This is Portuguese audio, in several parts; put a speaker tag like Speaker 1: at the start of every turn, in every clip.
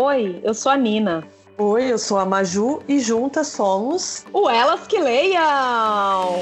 Speaker 1: Oi, eu sou a Nina.
Speaker 2: Oi, eu sou a Maju e juntas somos
Speaker 1: o Elas que Leiam!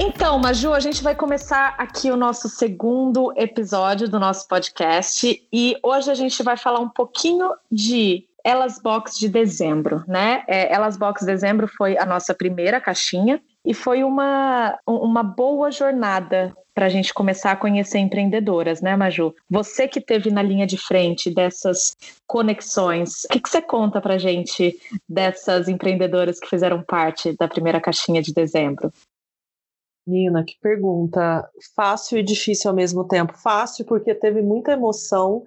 Speaker 1: Então, Maju, a gente vai começar aqui o nosso segundo episódio do nosso podcast e hoje a gente vai falar um pouquinho de Elas Box de dezembro, né? É, Elas Box dezembro foi a nossa primeira caixinha e foi uma, uma boa jornada para a gente começar a conhecer empreendedoras, né, Maju? Você que teve na linha de frente dessas conexões, o que, que você conta para a gente dessas empreendedoras que fizeram parte da primeira caixinha de dezembro?
Speaker 2: Nina, que pergunta fácil e difícil ao mesmo tempo. Fácil porque teve muita emoção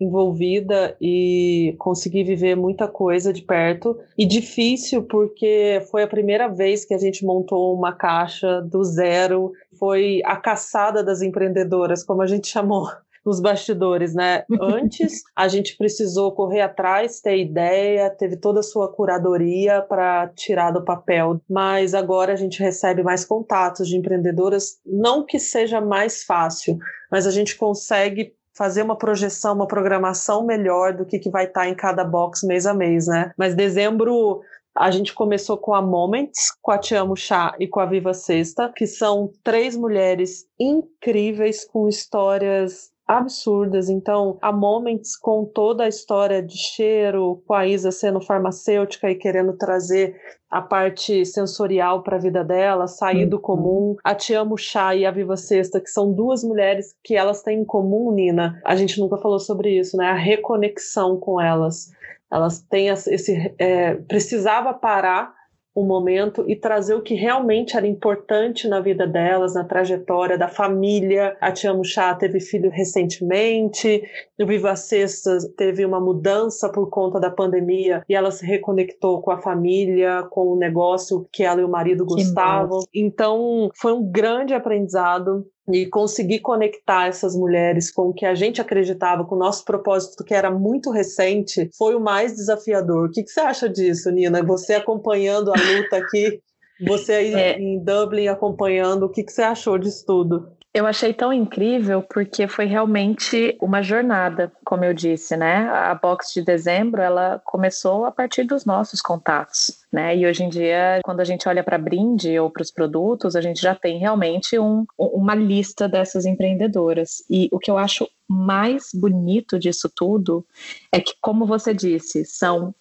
Speaker 2: envolvida e consegui viver muita coisa de perto. E difícil porque foi a primeira vez que a gente montou uma caixa do zero. Foi a caçada das empreendedoras, como a gente chamou nos bastidores, né? Antes a gente precisou correr atrás, ter ideia, teve toda a sua curadoria para tirar do papel, mas agora a gente recebe mais contatos de empreendedoras, não que seja mais fácil, mas a gente consegue fazer uma projeção, uma programação melhor do que, que vai estar tá em cada box mês a mês, né? Mas dezembro a gente começou com a Moments, com a Te Amo Chá e com a Viva Sexta, que são três mulheres incríveis com histórias absurdas. Então, a Moments com toda a história de cheiro, com a Isa sendo farmacêutica e querendo trazer a parte sensorial para a vida dela, sair do uhum. comum. A Te Amo Chá e a Viva Sexta, que são duas mulheres que elas têm em comum, Nina. A gente nunca falou sobre isso, né? A reconexão com elas. Elas têm esse. É, precisava parar um momento e trazer o que realmente era importante na vida delas, na trajetória da família. A Tia Chá teve filho recentemente, o Viva Sexta teve uma mudança por conta da pandemia e ela se reconectou com a família, com o negócio que ela e o marido gostavam. Então, foi um grande aprendizado e conseguir conectar essas mulheres com o que a gente acreditava, com o nosso propósito, que era muito recente, foi o mais desafiador. O que, que você acha disso, Nina? Você acompanhando a luta aqui, você aí é. em Dublin acompanhando, o que, que você achou disso tudo?
Speaker 1: Eu achei tão incrível porque foi realmente uma jornada, como eu disse, né? A box de dezembro, ela começou a partir dos nossos contatos, né? E hoje em dia, quando a gente olha para brinde ou para os produtos, a gente já tem realmente um, uma lista dessas empreendedoras. E o que eu acho mais bonito disso tudo é que, como você disse, são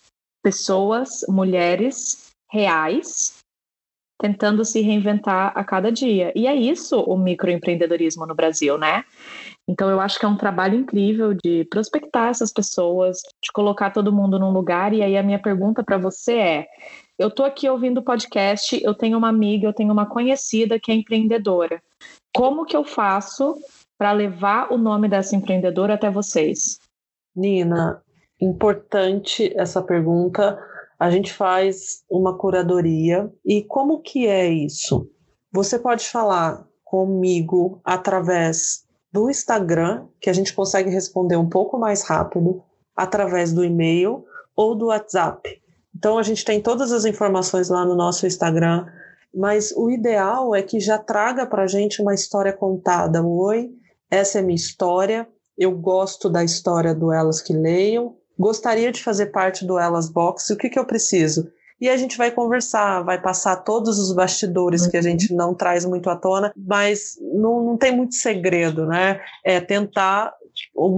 Speaker 1: pessoas, mulheres reais tentando se reinventar a cada dia. E é isso o microempreendedorismo no Brasil, né? Então eu acho que é um trabalho incrível de prospectar essas pessoas, de colocar todo mundo num lugar. E aí a minha pergunta para você é: eu tô aqui ouvindo o podcast, eu tenho uma amiga, eu tenho uma conhecida que é empreendedora. Como que eu faço para levar o nome dessa empreendedora até vocês?
Speaker 2: Nina, importante essa pergunta a gente faz uma curadoria. E como que é isso? Você pode falar comigo através do Instagram, que a gente consegue responder um pouco mais rápido, através do e-mail ou do WhatsApp. Então a gente tem todas as informações lá no nosso Instagram, mas o ideal é que já traga para a gente uma história contada. Oi, essa é minha história. Eu gosto da história do Elas que Leiam gostaria de fazer parte do Elas Box, o que, que eu preciso? E a gente vai conversar, vai passar todos os bastidores uhum. que a gente não traz muito à tona, mas não, não tem muito segredo, né? É tentar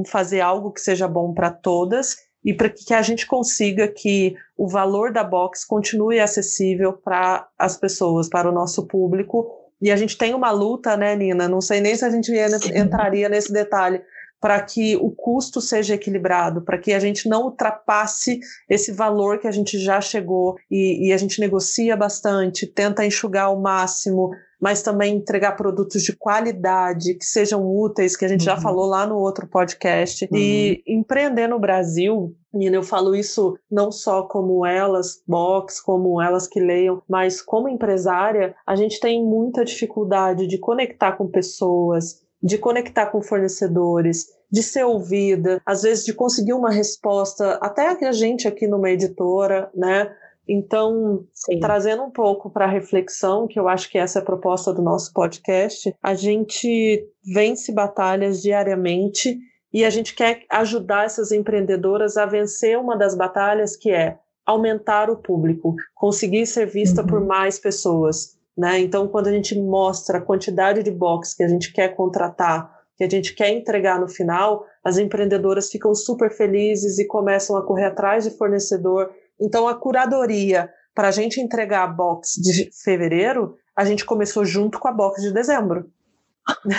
Speaker 2: fazer algo que seja bom para todas e para que a gente consiga que o valor da box continue acessível para as pessoas, para o nosso público. E a gente tem uma luta, né, Nina? Não sei nem se a gente entraria nesse detalhe, para que o custo seja equilibrado, para que a gente não ultrapasse esse valor que a gente já chegou e, e, a gente negocia bastante, tenta enxugar ao máximo, mas também entregar produtos de qualidade, que sejam úteis, que a gente uhum. já falou lá no outro podcast. Uhum. E empreender no Brasil, Nina, eu falo isso não só como elas, box, como elas que leiam, mas como empresária, a gente tem muita dificuldade de conectar com pessoas, de conectar com fornecedores, de ser ouvida, às vezes de conseguir uma resposta, até a gente aqui numa editora, né? Então, Sim. trazendo um pouco para a reflexão, que eu acho que essa é a proposta do nosso podcast, a gente vence batalhas diariamente e a gente quer ajudar essas empreendedoras a vencer uma das batalhas que é aumentar o público, conseguir ser vista uhum. por mais pessoas. Né? Então, quando a gente mostra a quantidade de box que a gente quer contratar, que a gente quer entregar no final, as empreendedoras ficam super felizes e começam a correr atrás de fornecedor. Então, a curadoria para a gente entregar a box de fevereiro, a gente começou junto com a box de dezembro.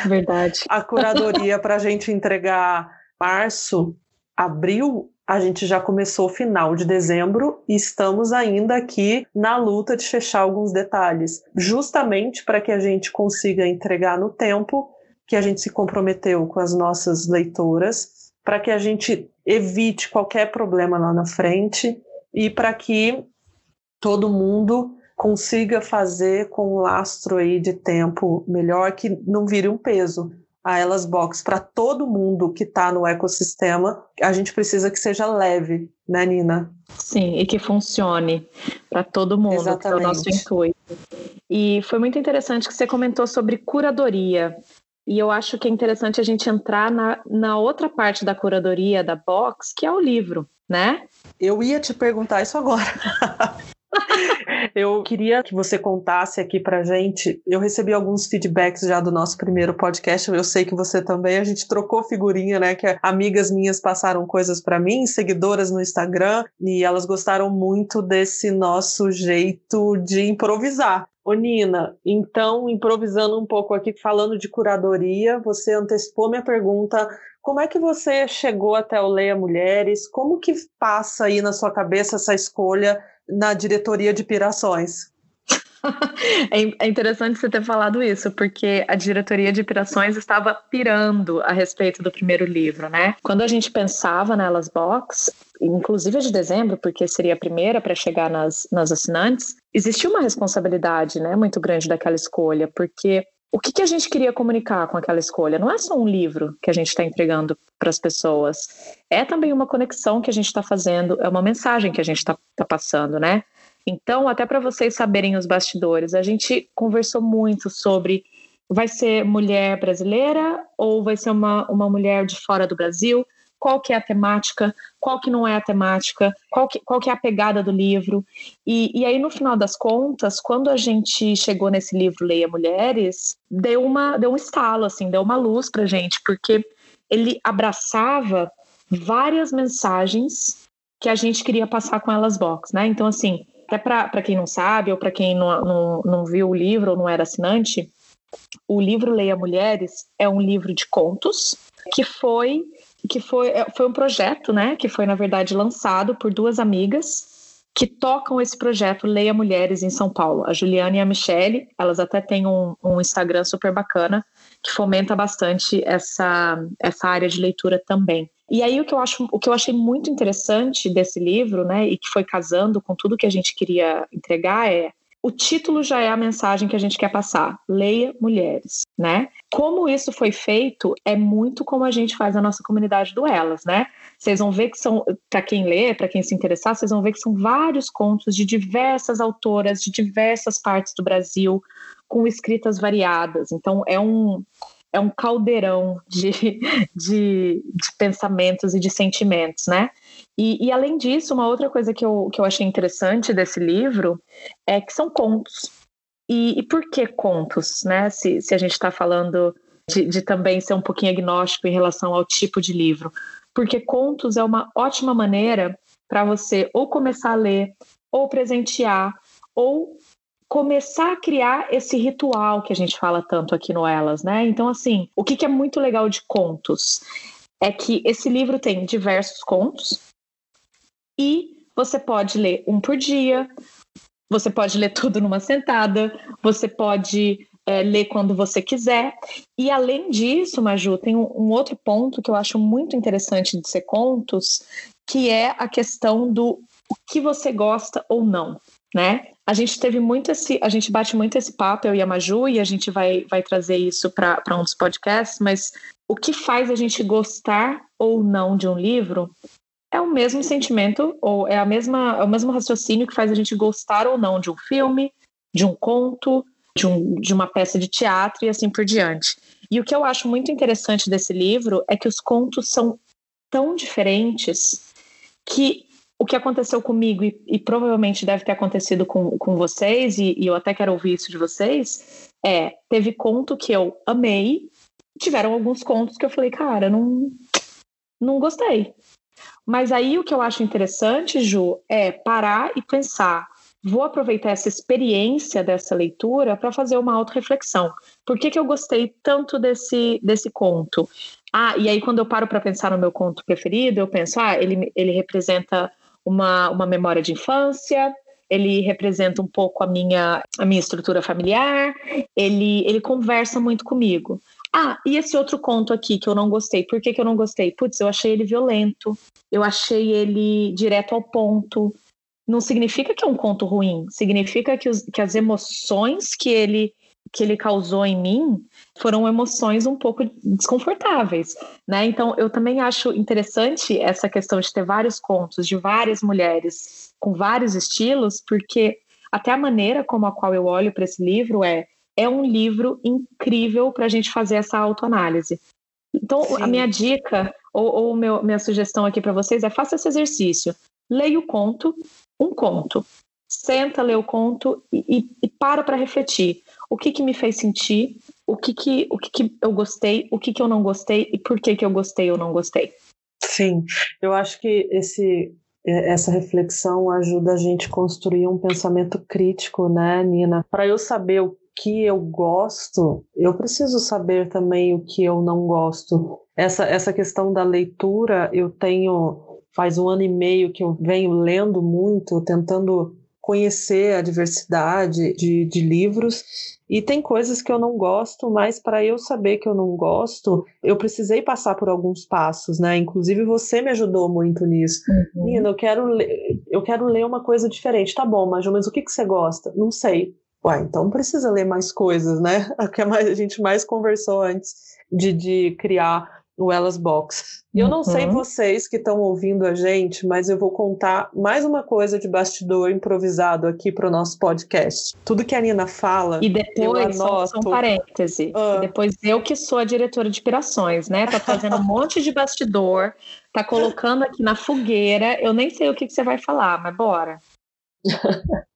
Speaker 1: Verdade.
Speaker 2: a curadoria para a gente entregar março, abril, a gente já começou final de dezembro e estamos ainda aqui na luta de fechar alguns detalhes, justamente para que a gente consiga entregar no tempo que a gente se comprometeu com as nossas leitoras, para que a gente evite qualquer problema lá na frente e para que todo mundo consiga fazer com um lastro aí de tempo melhor que não vire um peso a Elas Box para todo mundo que está no ecossistema, a gente precisa que seja leve, né, Nina?
Speaker 1: Sim, e que funcione para todo mundo, Exatamente. que é o nosso intuito. E foi muito interessante que você comentou sobre curadoria. E eu acho que é interessante a gente entrar na, na outra parte da curadoria da box, que é o livro, né?
Speaker 2: Eu ia te perguntar isso agora. eu queria que você contasse aqui pra gente. Eu recebi alguns feedbacks já do nosso primeiro podcast. Eu sei que você também. A gente trocou figurinha, né? Que amigas minhas passaram coisas para mim, seguidoras no Instagram, e elas gostaram muito desse nosso jeito de improvisar. Ô Nina, então, improvisando um pouco aqui, falando de curadoria, você antecipou minha pergunta. Como é que você chegou até o Leia Mulheres? Como que passa aí na sua cabeça essa escolha na diretoria de Pirações.
Speaker 1: É, é interessante você ter falado isso, porque a diretoria de Pirações estava pirando a respeito do primeiro livro, né? Quando a gente pensava nelas Box, inclusive de dezembro, porque seria a primeira para chegar nas, nas assinantes, existia uma responsabilidade né, muito grande daquela escolha, porque o que, que, a gente queria comunicar com aquela escolha? Não é só um livro que a gente está entregando para as pessoas, é também uma conexão que a gente está fazendo, é uma mensagem que a gente está tá passando, né? Então, até para vocês saberem os bastidores, a gente conversou muito sobre vai ser mulher brasileira ou vai ser uma, uma mulher de fora do Brasil? Qual que é a temática, qual que não é a temática, qual que, qual que é a pegada do livro. E, e aí, no final das contas, quando a gente chegou nesse livro Leia Mulheres, deu, uma, deu um estalo, assim, deu uma luz pra gente, porque ele abraçava várias mensagens que a gente queria passar com elas box, né? Então, assim, até para quem não sabe, ou para quem não, não, não viu o livro ou não era assinante, o livro Leia Mulheres é um livro de contos que foi que foi, é, foi um projeto, né, que foi na verdade lançado por duas amigas que tocam esse projeto Leia Mulheres em São Paulo, a Juliana e a Michelle, elas até têm um, um Instagram super bacana que fomenta bastante essa, essa área de leitura também. E aí o que eu acho, o que eu achei muito interessante desse livro, né, e que foi casando com tudo que a gente queria entregar é o título já é a mensagem que a gente quer passar. Leia mulheres, né? Como isso foi feito é muito como a gente faz a nossa comunidade do Elas, né? Vocês vão ver que são, para quem lê, para quem se interessar, vocês vão ver que são vários contos de diversas autoras, de diversas partes do Brasil, com escritas variadas. Então é um é um caldeirão de, de, de pensamentos e de sentimentos, né? E, e, além disso, uma outra coisa que eu, que eu achei interessante desse livro é que são contos. E, e por que contos, né? Se, se a gente está falando de, de também ser um pouquinho agnóstico em relação ao tipo de livro. Porque contos é uma ótima maneira para você ou começar a ler, ou presentear, ou começar a criar esse ritual que a gente fala tanto aqui no Elas, né? Então, assim, o que, que é muito legal de contos é que esse livro tem diversos contos e você pode ler um por dia, você pode ler tudo numa sentada, você pode é, ler quando você quiser. E além disso, Maju, tem um, um outro ponto que eu acho muito interessante de ser contos, que é a questão do o que você gosta ou não né? A gente teve muito esse, a gente bate muito esse papo, eu e a Maju, e a gente vai, vai trazer isso para um dos podcasts, mas o que faz a gente gostar ou não de um livro é o mesmo sentimento, ou é, a mesma, é o mesmo raciocínio que faz a gente gostar ou não de um filme, de um conto, de, um, de uma peça de teatro e assim por diante. E o que eu acho muito interessante desse livro é que os contos são tão diferentes que o que aconteceu comigo e, e provavelmente deve ter acontecido com, com vocês, e, e eu até quero ouvir isso de vocês, é, teve conto que eu amei, tiveram alguns contos que eu falei, cara, não, não gostei. Mas aí o que eu acho interessante, Ju, é parar e pensar. Vou aproveitar essa experiência dessa leitura para fazer uma autorreflexão. Por que, que eu gostei tanto desse, desse conto? Ah, e aí quando eu paro para pensar no meu conto preferido, eu penso, ah, ele, ele representa uma, uma memória de infância, ele representa um pouco a minha, a minha estrutura familiar, ele, ele conversa muito comigo. Ah, e esse outro conto aqui que eu não gostei. Por que, que eu não gostei? Putz, eu achei ele violento, eu achei ele direto ao ponto. Não significa que é um conto ruim, significa que, os, que as emoções que ele que ele causou em mim foram emoções um pouco desconfortáveis, né? Então eu também acho interessante essa questão de ter vários contos de várias mulheres com vários estilos, porque até a maneira como a qual eu olho para esse livro é é um livro incrível para a gente fazer essa autoanálise. Então Sim. a minha dica ou, ou meu, minha sugestão aqui para vocês é faça esse exercício, leia o conto, um conto, senta, lê o conto e, e, e para para refletir o que, que me fez sentir, o que, que, o que, que eu gostei, o que, que eu não gostei e por que, que eu gostei ou não gostei.
Speaker 2: Sim, eu acho que esse, essa reflexão ajuda a gente construir um pensamento crítico, né, Nina? Para eu saber o que eu gosto, eu preciso saber também o que eu não gosto. Essa, essa questão da leitura, eu tenho. Faz um ano e meio que eu venho lendo muito, tentando conhecer a diversidade de, de livros e tem coisas que eu não gosto, mas para eu saber que eu não gosto, eu precisei passar por alguns passos, né? Inclusive você me ajudou muito nisso. Uhum. Eu quero ler, eu quero ler uma coisa diferente. Tá bom, mas mas o que, que você gosta? Não sei. Ué, então precisa ler mais coisas, né? O que a gente mais conversou antes de, de criar no Elas Box. E eu não uhum. sei vocês que estão ouvindo a gente, mas eu vou contar mais uma coisa de bastidor improvisado aqui para o nosso podcast. Tudo que a Nina fala.
Speaker 1: E depois, só, só um parêntese. Uh. depois eu que sou a diretora de pirações, né? Tá fazendo um monte de bastidor, tá colocando aqui na fogueira. Eu nem sei o que, que você vai falar, mas bora.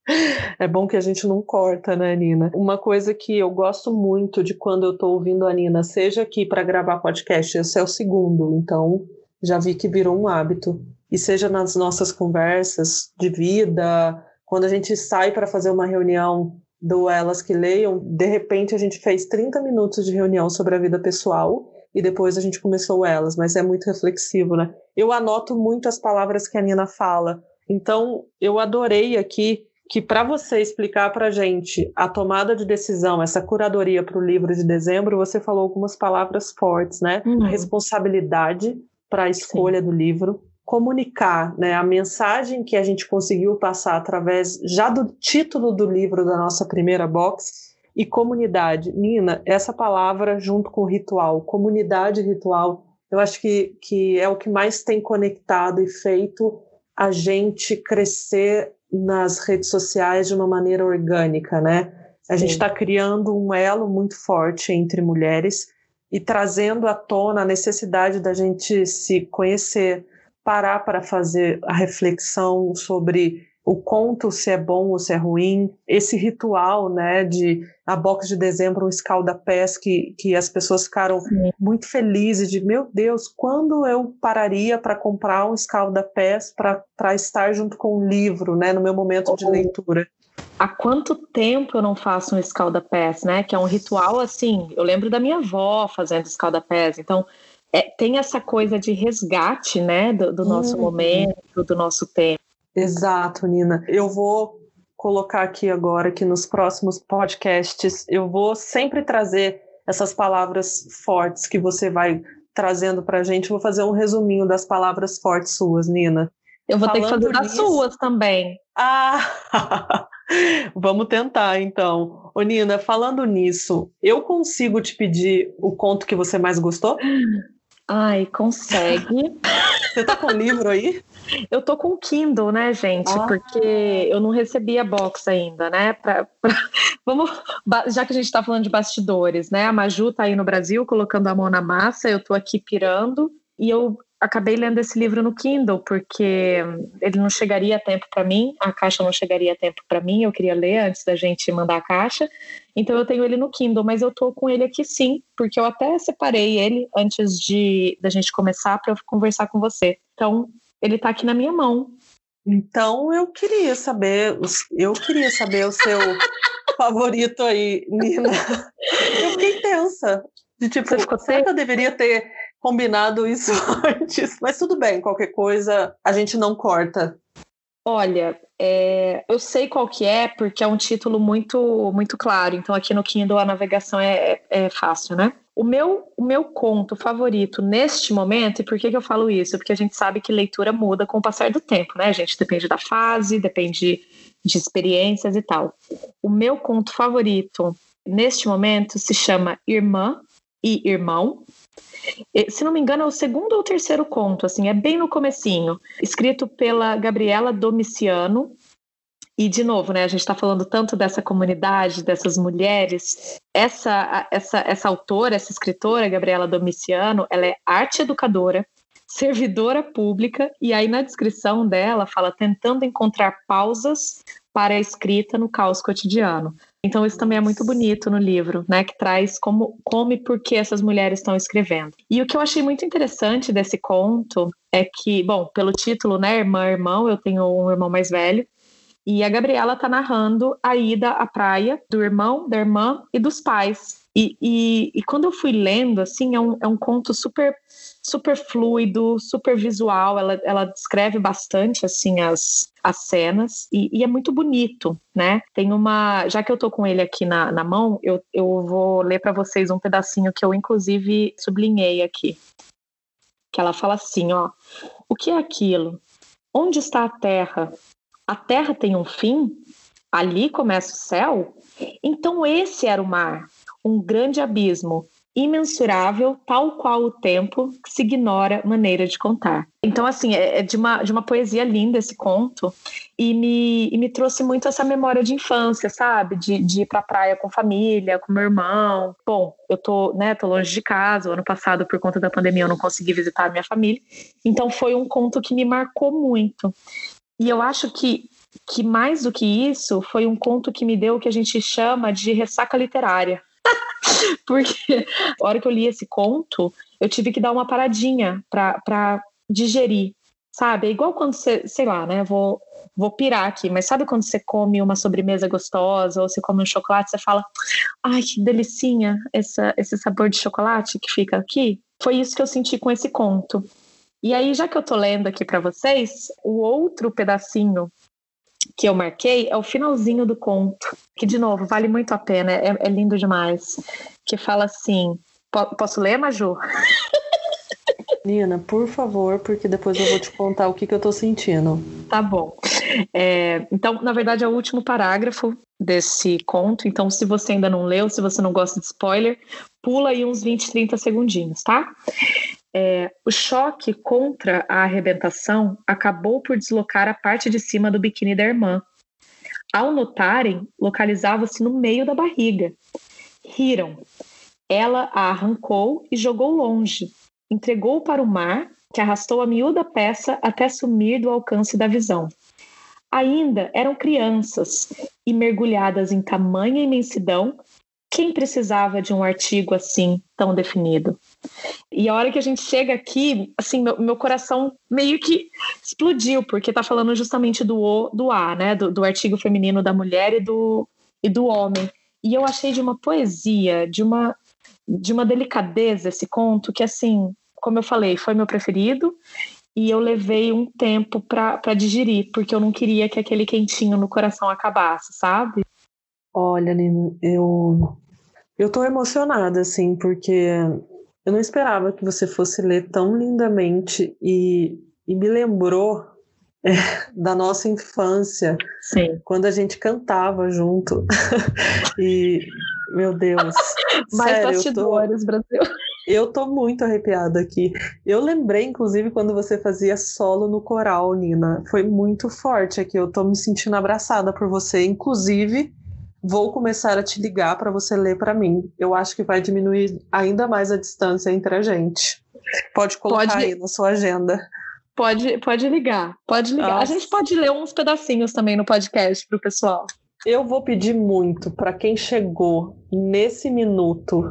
Speaker 2: É bom que a gente não corta, né, Nina? Uma coisa que eu gosto muito de quando eu tô ouvindo a Nina, seja aqui para gravar podcast, esse é o segundo, então já vi que virou um hábito. E seja nas nossas conversas de vida, quando a gente sai para fazer uma reunião do Elas que Leiam, de repente a gente fez 30 minutos de reunião sobre a vida pessoal e depois a gente começou elas, mas é muito reflexivo, né? Eu anoto muito as palavras que a Nina fala. Então, eu adorei aqui que para você explicar para a gente a tomada de decisão, essa curadoria para o livro de dezembro, você falou algumas palavras fortes, né? Uhum. Responsabilidade para a escolha Sim. do livro, comunicar, né? A mensagem que a gente conseguiu passar através já do título do livro da nossa primeira box e comunidade. Nina, essa palavra junto com ritual, comunidade ritual, eu acho que, que é o que mais tem conectado e feito a gente crescer nas redes sociais de uma maneira orgânica, né? A Sim. gente está criando um elo muito forte entre mulheres e trazendo à tona a necessidade da gente se conhecer, parar para fazer a reflexão sobre o conto se é bom ou se é ruim, esse ritual, né, de a box de dezembro, um escalda-pés que, que as pessoas ficaram Sim. muito felizes de, meu Deus, quando eu pararia para comprar um escalda-pés para estar junto com um livro, né, no meu momento oh. de leitura.
Speaker 1: Há quanto tempo eu não faço um escalda-pés, né, que é um ritual assim, eu lembro da minha avó fazendo escalda-pés, então é, tem essa coisa de resgate, né, do, do nosso uhum. momento, do nosso tempo.
Speaker 2: Exato, Nina. Eu vou colocar aqui agora que nos próximos podcasts eu vou sempre trazer essas palavras fortes que você vai trazendo para a gente. Vou fazer um resuminho das palavras fortes suas, Nina.
Speaker 1: Eu vou Falando ter que fazer das nisso... suas também.
Speaker 2: Ah! Vamos tentar, então. Ô, Nina, falando nisso, eu consigo te pedir o conto que você mais gostou?
Speaker 1: Ai, consegue.
Speaker 2: Você tá com o livro aí?
Speaker 1: Eu tô com o Kindle, né, gente? Ah. Porque eu não recebi a box ainda, né? Pra, pra... Vamos, já que a gente tá falando de bastidores, né? A Maju tá aí no Brasil colocando a mão na massa, eu tô aqui pirando e eu acabei lendo esse livro no Kindle porque ele não chegaria a tempo para mim, a caixa não chegaria a tempo para mim, eu queria ler antes da gente mandar a caixa. Então eu tenho ele no Kindle, mas eu tô com ele aqui sim, porque eu até separei ele antes de da gente começar para conversar com você. Então, ele tá aqui na minha mão.
Speaker 2: Então eu queria saber, eu queria saber o seu favorito aí, Nina. Eu fiquei tensa. De tipo, Você ficou será que eu deveria ter combinado isso antes. Mas tudo bem, qualquer coisa a gente não corta.
Speaker 1: Olha, é, eu sei qual que é, porque é um título muito muito claro. Então aqui no Kindle a navegação é, é, é fácil, né? O meu, o meu conto favorito neste momento, e por que, que eu falo isso? Porque a gente sabe que leitura muda com o passar do tempo, né? Gente depende da fase, depende de experiências e tal. O meu conto favorito neste momento se chama Irmã e Irmão, se não me engano, é o segundo ou terceiro conto, assim, é bem no comecinho, escrito pela Gabriela Domiciano. E, de novo, né, a gente está falando tanto dessa comunidade, dessas mulheres. Essa, essa, essa autora, essa escritora, Gabriela Domiciano, ela é arte educadora, servidora pública, e aí na descrição dela fala tentando encontrar pausas para a escrita no caos cotidiano. Então isso também é muito bonito no livro, né, que traz como, como e por que essas mulheres estão escrevendo. E o que eu achei muito interessante desse conto é que, bom, pelo título, né, irmã, irmão, eu tenho um irmão mais velho, e a Gabriela está narrando a ida à praia do irmão, da irmã e dos pais. E, e, e, quando eu fui lendo, assim, é um, é um conto super super fluido, super visual. Ela, ela descreve bastante, assim, as, as cenas e, e, é muito bonito, né? Tem uma. Já que eu tô com ele aqui na, na mão, eu, eu vou ler para vocês um pedacinho que eu, inclusive, sublinhei aqui. Que ela fala assim: ó. O que é aquilo? Onde está a terra? A terra tem um fim? Ali começa o céu? Então esse era o mar um grande abismo, imensurável, tal qual o tempo que se ignora maneira de contar. Então, assim, é, é de uma, de uma poesia linda esse conto e me, e me trouxe muito essa memória de infância, sabe? De, de ir pra praia com família, com meu irmão. Bom, eu tô, né, tô longe de casa, o ano passado, por conta da pandemia, eu não consegui visitar a minha família. Então, foi um conto que me marcou muito. E eu acho que que mais do que isso foi um conto que me deu o que a gente chama de ressaca literária. Porque a hora que eu li esse conto, eu tive que dar uma paradinha para digerir, sabe? É igual quando você, sei lá, né? Vou, vou pirar aqui, mas sabe quando você come uma sobremesa gostosa ou você come um chocolate, você fala, ai, que delicinha essa, esse sabor de chocolate que fica aqui? Foi isso que eu senti com esse conto. E aí, já que eu tô lendo aqui para vocês, o outro pedacinho que eu marquei é o finalzinho do conto, que, de novo, vale muito a pena, é, é lindo demais. Que fala assim: posso ler, Maju?
Speaker 2: Nina, por favor, porque depois eu vou te contar o que, que eu tô sentindo.
Speaker 1: Tá bom. É, então, na verdade, é o último parágrafo desse conto. Então, se você ainda não leu, se você não gosta de spoiler, pula aí uns 20, 30 segundinhos, tá? É, o choque contra a arrebentação acabou por deslocar a parte de cima do biquíni da irmã. Ao notarem, localizava-se no meio da barriga. Riram. Ela a arrancou e jogou longe. Entregou para o mar, que arrastou a miúda peça até sumir do alcance da visão. Ainda eram crianças e mergulhadas em tamanha imensidão, quem precisava de um artigo assim tão definido? E a hora que a gente chega aqui, assim, meu, meu coração meio que explodiu, porque está falando justamente do O, do A, né? Do, do artigo feminino da mulher e do, e do homem. E eu achei de uma poesia, de uma, de uma delicadeza esse conto, que assim, como eu falei, foi meu preferido. E eu levei um tempo para digerir, porque eu não queria que aquele quentinho no coração acabasse, sabe?
Speaker 2: Olha, Nino, eu eu tô emocionada, assim, porque eu não esperava que você fosse ler tão lindamente e, e me lembrou é, da nossa infância,
Speaker 1: Sim.
Speaker 2: quando a gente cantava junto. e, meu Deus.
Speaker 1: Mais sério, bastidores, tô... Brasil.
Speaker 2: Eu tô muito arrepiada aqui. Eu lembrei, inclusive, quando você fazia solo no coral, Nina. Foi muito forte aqui. Eu tô me sentindo abraçada por você. Inclusive, vou começar a te ligar para você ler para mim. Eu acho que vai diminuir ainda mais a distância entre a gente. Pode colocar pode, aí na sua agenda.
Speaker 1: Pode, pode ligar, pode ligar. Nossa. A gente pode ler uns pedacinhos também no podcast pro pessoal.
Speaker 2: Eu vou pedir muito para quem chegou nesse minuto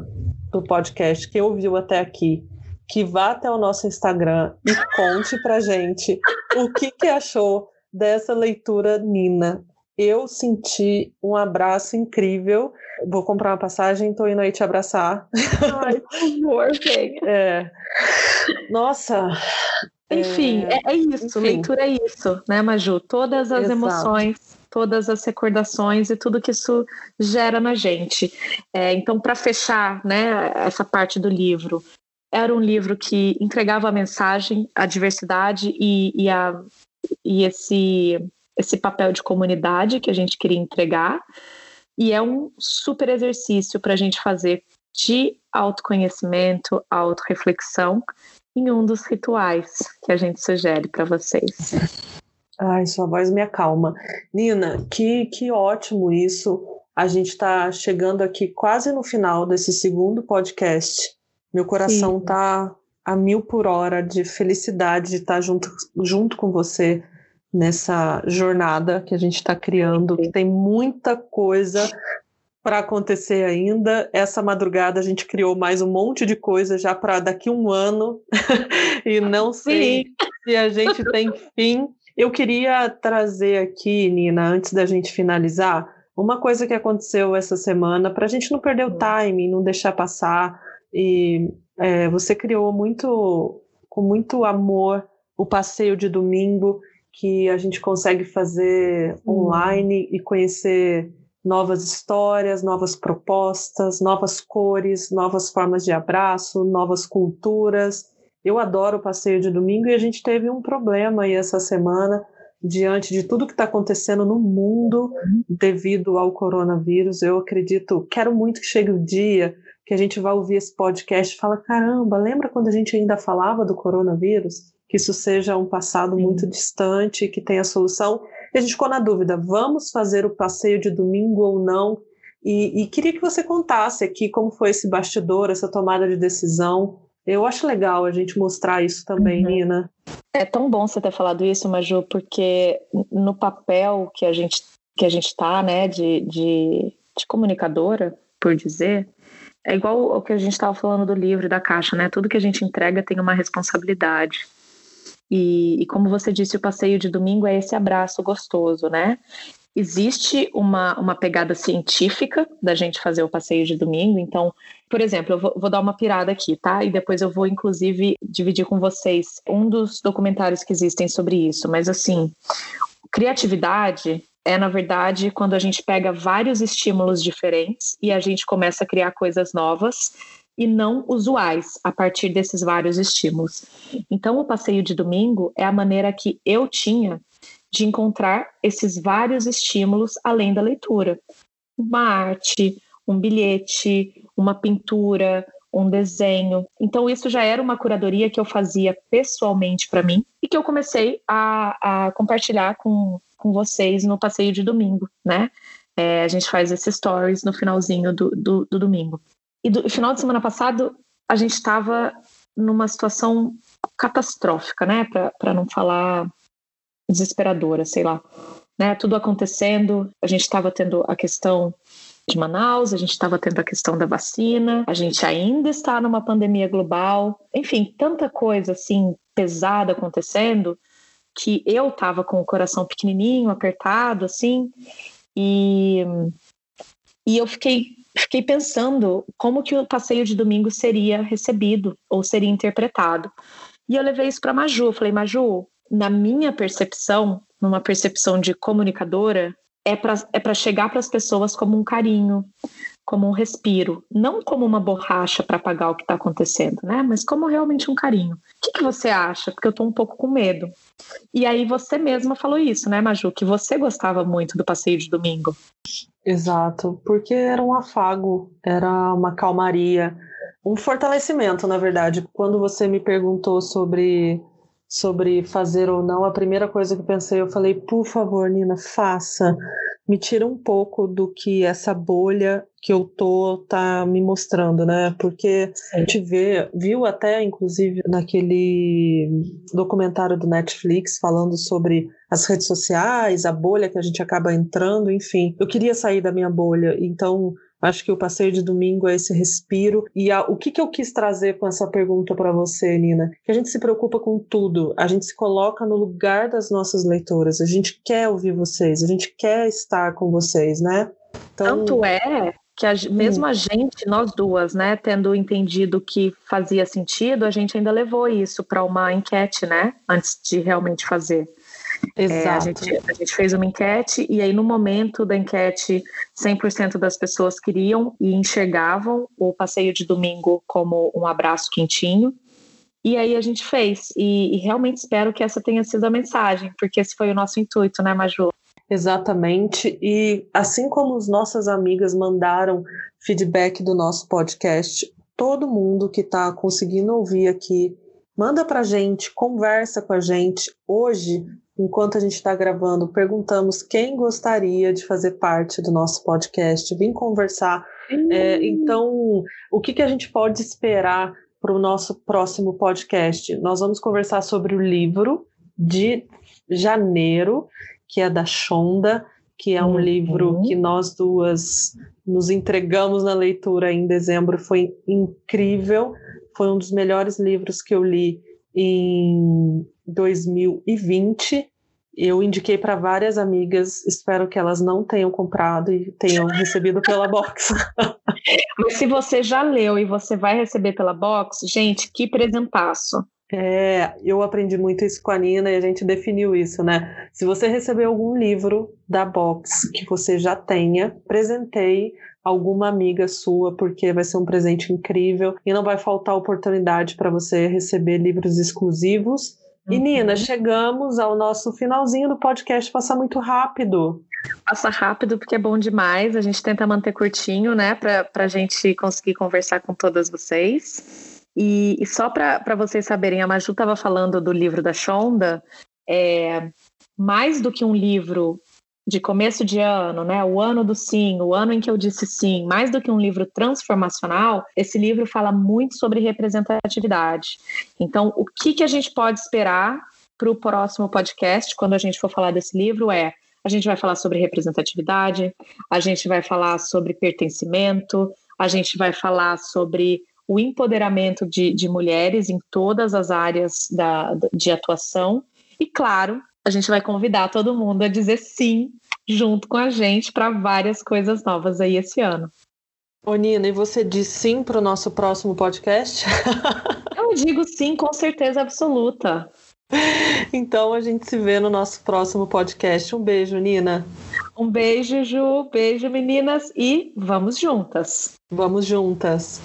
Speaker 2: do podcast, que ouviu até aqui, que vá até o nosso Instagram e conte pra gente o que, que achou dessa leitura Nina. Eu senti um abraço incrível. Vou comprar uma passagem, tô indo aí te abraçar.
Speaker 1: Ai, por favor, venha.
Speaker 2: É. Nossa.
Speaker 1: Enfim, é, é isso. Enfim. Leitura é isso, né, Maju? Todas as Exato. emoções, todas as recordações e tudo que isso gera na gente. É, então, para fechar, né, essa parte do livro, era um livro que entregava a mensagem, a diversidade e, e, a, e esse esse papel de comunidade que a gente queria entregar. E é um super exercício para a gente fazer de autoconhecimento, autorreflexão, em um dos rituais que a gente sugere para vocês.
Speaker 2: Ai, sua voz me acalma. Nina, que, que ótimo isso. A gente está chegando aqui quase no final desse segundo podcast. Meu coração está a mil por hora de felicidade de estar junto, junto com você nessa jornada que a gente está criando, que tem muita coisa para acontecer ainda. Essa madrugada a gente criou mais um monte de coisa já para daqui um ano e não sei Sim. se a gente tem fim. Eu queria trazer aqui, Nina, antes da gente finalizar, uma coisa que aconteceu essa semana para a gente não perder o hum. timing, não deixar passar. E é, você criou muito, com muito amor, o passeio de domingo que a gente consegue fazer hum. online e conhecer novas histórias, novas propostas, novas cores, novas formas de abraço, novas culturas. Eu adoro o passeio de domingo e a gente teve um problema aí essa semana diante de tudo que está acontecendo no mundo devido ao coronavírus. Eu acredito, quero muito que chegue o dia que a gente vai ouvir esse podcast e fala, caramba, lembra quando a gente ainda falava do coronavírus? Que isso seja um passado Sim. muito distante, que tenha solução. E a gente ficou na dúvida: vamos fazer o passeio de domingo ou não? E, e queria que você contasse aqui como foi esse bastidor, essa tomada de decisão. Eu acho legal a gente mostrar isso também, uhum. Nina.
Speaker 1: É tão bom você ter falado isso, Maju, porque no papel que a gente que a gente está, né, de, de, de comunicadora, por dizer, é igual o que a gente estava falando do livro da caixa, né? Tudo que a gente entrega tem uma responsabilidade. E, e, como você disse, o passeio de domingo é esse abraço gostoso, né? Existe uma, uma pegada científica da gente fazer o passeio de domingo. Então, por exemplo, eu vou, vou dar uma pirada aqui, tá? E depois eu vou, inclusive, dividir com vocês um dos documentários que existem sobre isso. Mas, assim, criatividade é, na verdade, quando a gente pega vários estímulos diferentes e a gente começa a criar coisas novas e não usuais a partir desses vários estímulos. Então, o passeio de domingo é a maneira que eu tinha de encontrar esses vários estímulos além da leitura. Uma arte, um bilhete, uma pintura, um desenho. Então, isso já era uma curadoria que eu fazia pessoalmente para mim e que eu comecei a, a compartilhar com, com vocês no passeio de domingo, né? É, a gente faz esses stories no finalzinho do, do, do domingo. E do final de semana passado, a gente estava numa situação catastrófica, né? Para não falar desesperadora, sei lá. Né? Tudo acontecendo, a gente estava tendo a questão de Manaus, a gente estava tendo a questão da vacina, a gente ainda está numa pandemia global, enfim, tanta coisa assim pesada acontecendo que eu estava com o coração pequenininho, apertado, assim, e, e eu fiquei fiquei pensando como que o passeio de domingo seria recebido ou seria interpretado. E eu levei isso para Maju. Falei, Maju, na minha percepção, numa percepção de comunicadora, é para é chegar para as pessoas como um carinho, como um respiro, não como uma borracha para apagar o que está acontecendo, né? Mas como realmente um carinho. O que, que você acha? Porque eu estou um pouco com medo. E aí você mesma falou isso, né, Maju? Que você gostava muito do passeio de domingo.
Speaker 2: Exato, porque era um afago, era uma calmaria. um fortalecimento, na verdade. Quando você me perguntou sobre sobre fazer ou não, a primeira coisa que eu pensei, eu falei, por favor, Nina, faça. Me tira um pouco do que essa bolha que eu tô tá me mostrando, né? Porque a gente vê, viu até inclusive naquele documentário do Netflix falando sobre as redes sociais, a bolha que a gente acaba entrando, enfim. Eu queria sair da minha bolha, então Acho que o passeio de domingo é esse respiro. E a, o que, que eu quis trazer com essa pergunta para você, Nina? Que a gente se preocupa com tudo, a gente se coloca no lugar das nossas leitoras, a gente quer ouvir vocês, a gente quer estar com vocês, né?
Speaker 1: Então... Tanto é que a, mesmo hum. a gente, nós duas, né, tendo entendido que fazia sentido, a gente ainda levou isso para uma enquete, né, antes de realmente fazer. Exato. É, a, gente, a gente fez uma enquete e aí no momento da enquete 100% das pessoas queriam e enxergavam o passeio de domingo como um abraço quentinho. E aí a gente fez e, e realmente espero que essa tenha sido a mensagem, porque esse foi o nosso intuito, né, Maju?
Speaker 2: Exatamente. E assim como as nossas amigas mandaram feedback do nosso podcast, todo mundo que está conseguindo ouvir aqui, manda para gente, conversa com a gente. Hoje enquanto a gente está gravando, perguntamos quem gostaria de fazer parte do nosso podcast, vim conversar. É, então, o que, que a gente pode esperar para o nosso próximo podcast? Nós vamos conversar sobre o livro de janeiro, que é da Shonda, que é um uhum. livro que nós duas nos entregamos na leitura em dezembro. Foi incrível, foi um dos melhores livros que eu li em 2020. Eu indiquei para várias amigas, espero que elas não tenham comprado e tenham recebido pela box.
Speaker 1: Mas se você já leu e você vai receber pela box, gente, que presentaço.
Speaker 2: É, eu aprendi muito isso com a Nina e a gente definiu isso, né? Se você receber algum livro da box que você já tenha, presentei alguma amiga sua, porque vai ser um presente incrível e não vai faltar oportunidade para você receber livros exclusivos. E Nina, uhum. chegamos ao nosso finalzinho do podcast, passa muito rápido.
Speaker 1: Passa rápido porque é bom demais. A gente tenta manter curtinho, né, para a gente conseguir conversar com todas vocês. E, e só para vocês saberem, a Maju estava falando do livro da Shonda. É, mais do que um livro de começo de ano, né? O ano do sim, o ano em que eu disse sim, mais do que um livro transformacional, esse livro fala muito sobre representatividade. Então, o que, que a gente pode esperar para o próximo podcast, quando a gente for falar desse livro, é a gente vai falar sobre representatividade, a gente vai falar sobre pertencimento, a gente vai falar sobre o empoderamento de, de mulheres em todas as áreas da, de atuação. E, claro, a gente vai convidar todo mundo a dizer sim junto com a gente para várias coisas novas aí esse ano.
Speaker 2: Ô Nina, e você diz sim para o nosso próximo podcast?
Speaker 1: Eu digo sim, com certeza absoluta.
Speaker 2: Então a gente se vê no nosso próximo podcast. Um beijo, Nina.
Speaker 1: Um beijo, Ju. Beijo, meninas. E vamos juntas.
Speaker 2: Vamos juntas.